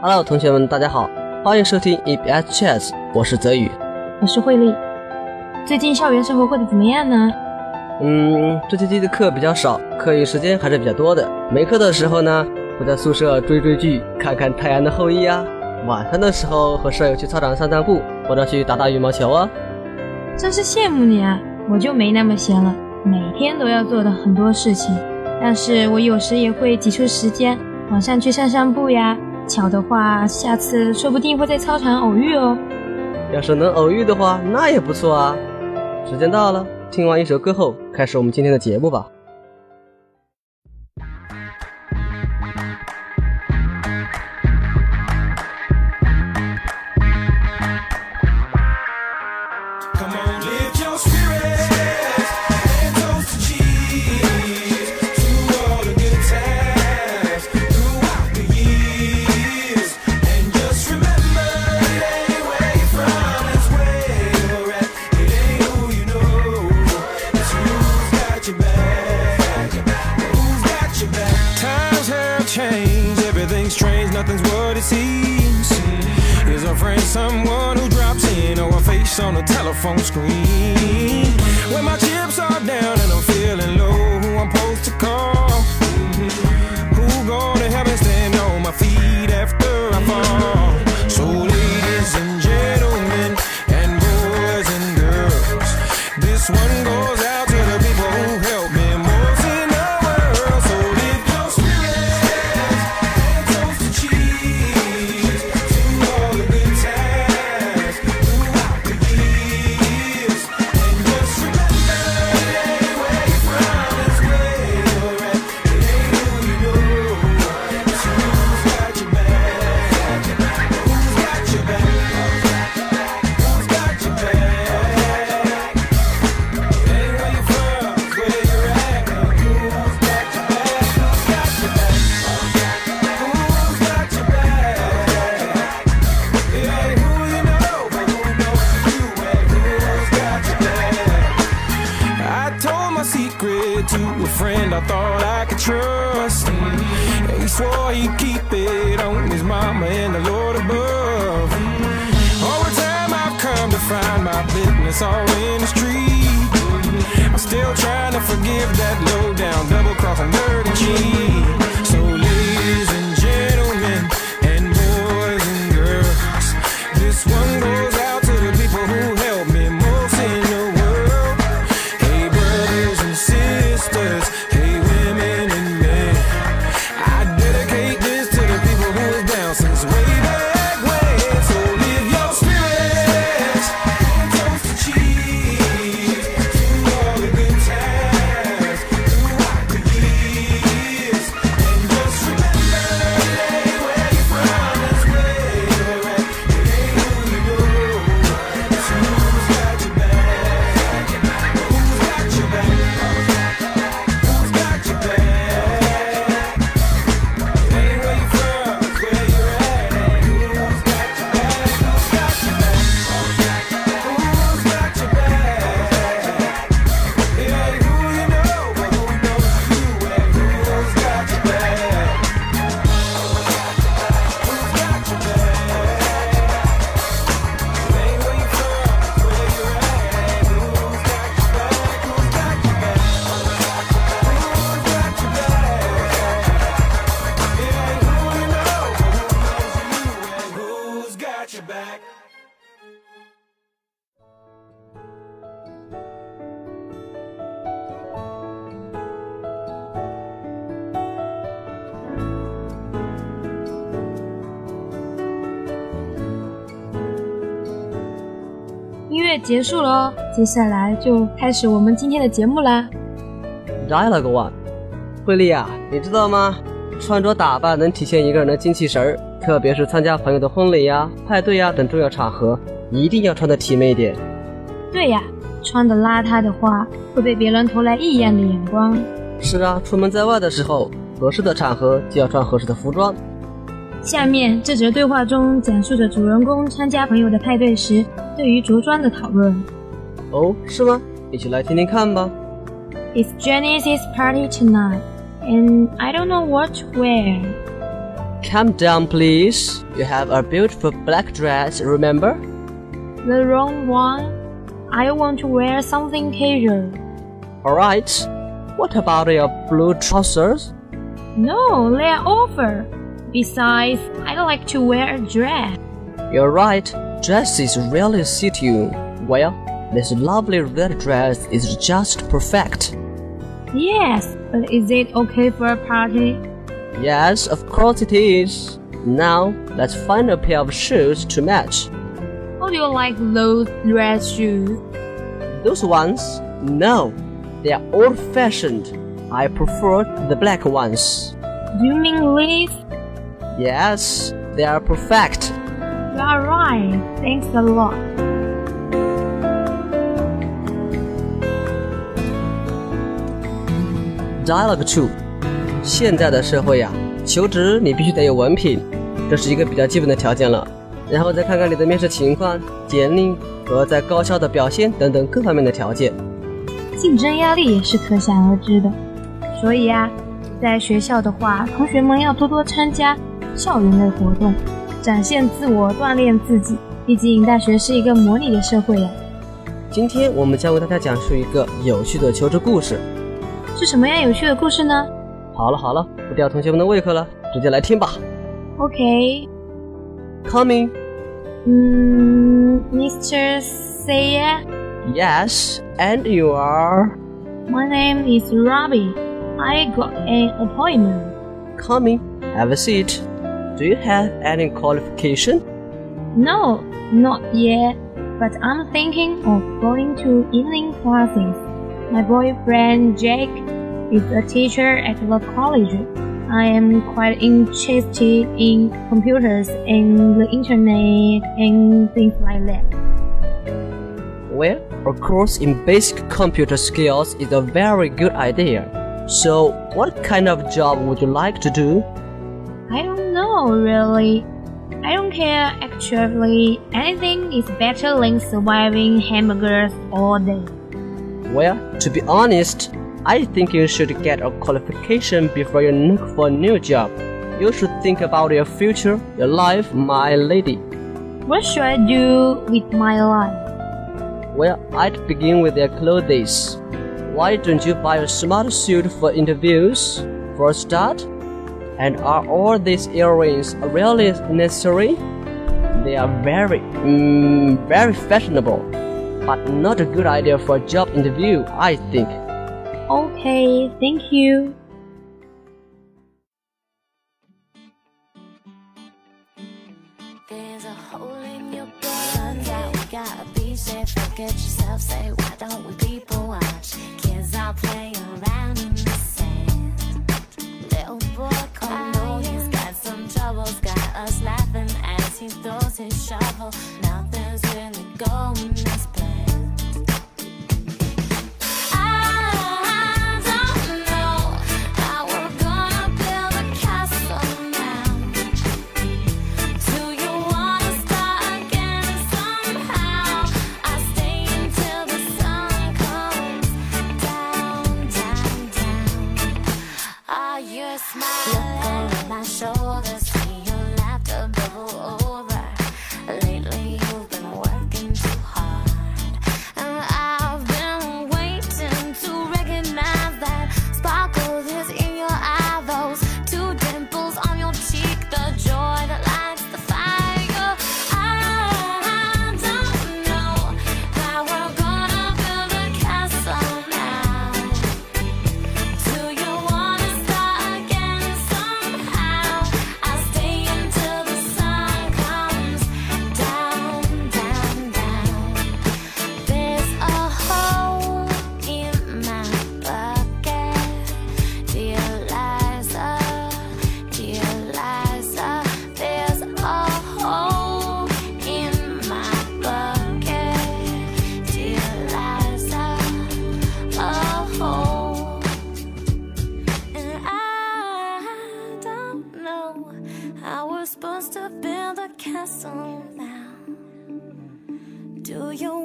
Hello，同学们，大家好，欢迎收听 EBS Chess，我是泽宇，我是慧丽。最近校园生活过得怎么样呢？嗯，这学期的课比较少，课余时间还是比较多的。没课的时候呢，会在宿舍追追剧，看看《太阳的后裔》啊。晚上的时候和舍友去操场散散步，或者去打打羽毛球啊。真是羡慕你啊！我就没那么闲了，每天都要做的很多事情。但是我有时也会挤出时间，晚上去散散步呀。巧的话，下次说不定会在操场偶遇哦。要是能偶遇的话，那也不错啊。时间到了，听完一首歌后，开始我们今天的节目吧。Telephone screen. Friend I thought I could trust. He swore he'd keep it on his mama and the Lord above. Over time, I've come to find my business all in the street. I'm still trying to forgive that low down, double crossing dirty cheat. So, ladies and gentlemen, and boys and girls, this one goes 结束了哦，接下来就开始我们今天的节目啦。来了个万，慧丽啊，你知道吗？穿着打扮能体现一个人的精气神儿，特别是参加朋友的婚礼呀、派对呀等重要场合，一定要穿的体面一点。对呀，穿的邋遢的话会被别人投来异样的眼光。是啊，出门在外的时候，合适的场合就要穿合适的服装。下面这则对话中讲述着主人公参加朋友的派对时对于着装的讨论。哦，是吗？一起来听听看吧。 It's Janice's party tonight, and I don't know what to wear. Calm down, please. You have a beautiful black dress, remember? The wrong one. I want to wear something casual. Alright. What about your blue trousers? No, they're over. Besides, I like to wear a dress. You're right. Dresses really suit you. Well, this lovely red dress is just perfect. Yes, but is it okay for a party? Yes, of course it is. Now, let's find a pair of shoes to match. How do you like those red shoes? Those ones? No, they are old fashioned. I prefer the black ones. Do you mean these? Yes, they are perfect. You are right. Thanks a lot. Dialogue Two，现在的社会呀、求职你必须得有文凭，这是一个比较基本的条件了。然后再看看你的面试情况、简历和在高校的表现等等各方面的条件。竞争压力也是可想而知的。所以啊，在学校的话，同学们要多多参加校园类活动，展现自我，锻炼自己。毕竟大学是一个模拟的社会呀。今天我们将为大家讲述一个有趣的求职故事。是什么样有趣的故事呢好了好了，不吊同学们的胃口了，直接来听吧。？OK，Coming, 嗯，Mr. Sayer。yes, and you are My name is Robbie. I got an appointment. coming. Have a seat. Do you have any qualification? No, not yet, but I'm thinking of going to evening classes. My boyfriend Jake is a teacher at the college. I am quite interested in computers and the internet and things like that. Well, a course in basic computer skills is a very good idea. So, what kind of job would you like to do? I don't know really. I don't care actually. Anything is better than surviving hamburgers all day. Well, to be honest, I think you should get a qualification before you look for a new job. You should think about your future, your life, my lady. What should I do with my life? Well, I'd begin with your clothes. Why don't you buy a smart suit for interviews, for a start? And are all these earrings really necessary? They are very, mm, very fashionable, but not a good idea for a job interview, I think. Okay, thank you. There's a hole in your blood. Turns out we gotta be safe. Look at yourself, say, why don't we people watch? Kids are playing he shovel. Nothing's really going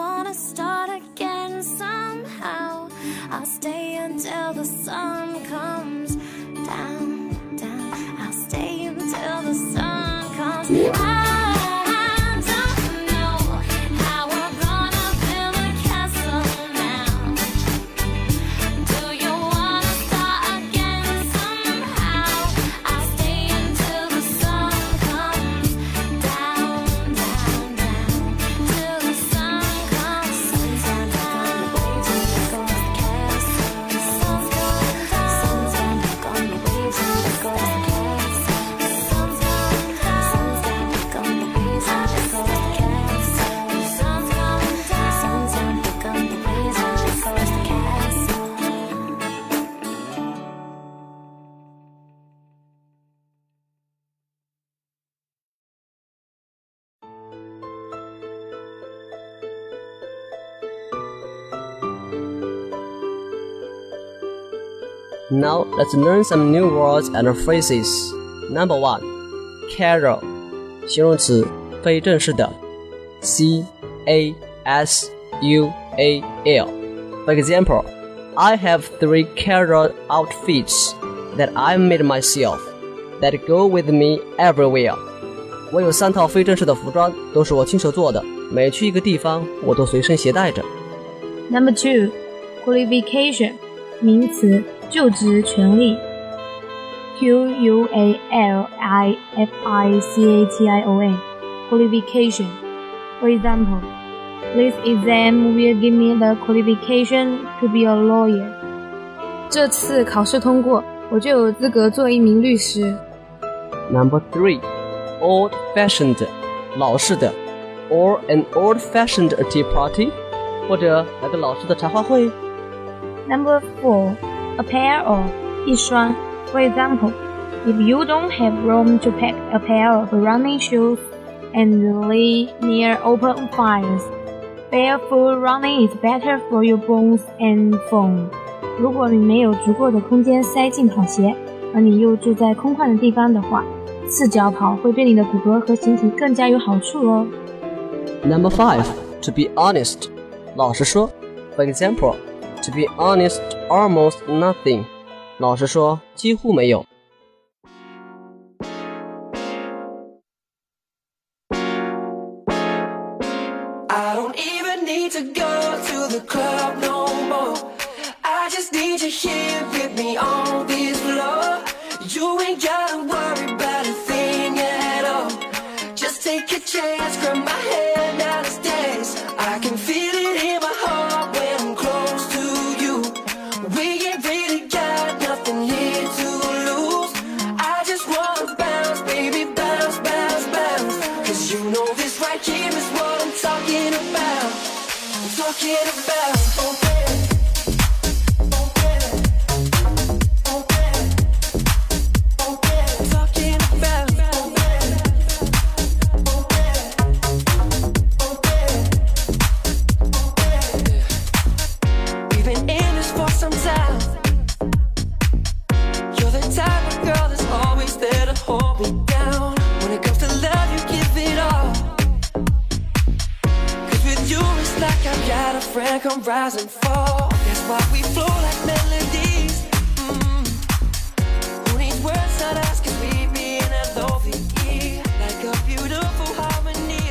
wanna start again somehow. I'll stay until the sun comes down, down. I'll stay until the sun comes down Now let's learn some new words and phrases. Number one, casual，形容词，非正式的，c a s u a l。For example, I have three casual outfits that I made myself that go with me everywhere. 我有三套非正式的服装，都是我亲手做的，每去一个地方我都随身携带着。Number two, qualification，名词。就职权利。Q U A L I F I C A T I O N, qualification. For example, this exam will give me the qualification to be a lawyer. 这次考试通过，我就有资格做一名律师。 Number three, old-fashioned，老式的，or an old-fashioned tea party，或者来个老式的茶话会。 Number four, a pair of 一双。For example, if you don't have room to pack a pair of running shoes and lay near open fires, barefoot running is better for your bones and bone. 如果你没有足够的空间塞进跑鞋，而你又住在空旷的地方的话，赤脚跑会对你的骨骼和形体更加有好处哦。 Number five, to be honest，老实说。For example, to be honest, Almost nothing，老实说几乎没有。Rise and fall. That's why we flow like melodies. Mm. Who needs words not us? Cause we be in a lovely like a beautiful harmony.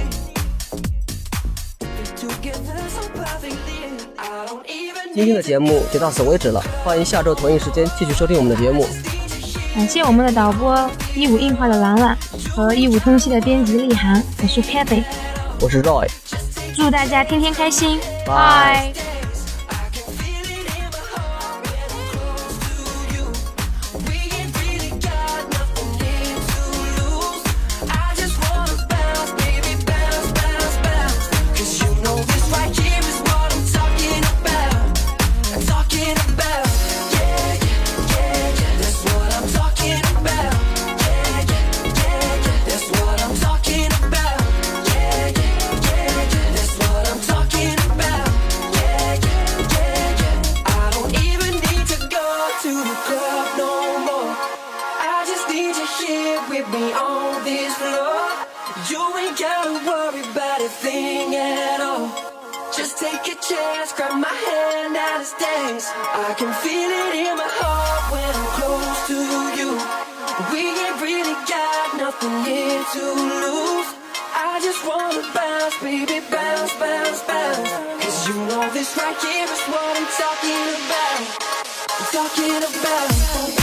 We're together so perfectly. I don't even 今天的节目就到此为止了，欢迎下周同一时间继续收听我们的节目。感谢我们的导播一五硬化的兰兰和一五通信的编辑丽涵，我是 Kathy，我是 Roy。祝大家天天开心，拜 ain't gotta worry about a thing at all. Just take a chance, grab my hand now let's dance. I can feel it in my heart when I'm close to you. We ain't really got nothing here to lose. I just wanna bounce, baby, bounce, bounce, bounce. Cause you know this right here is what I'm talking about. I'm talking about.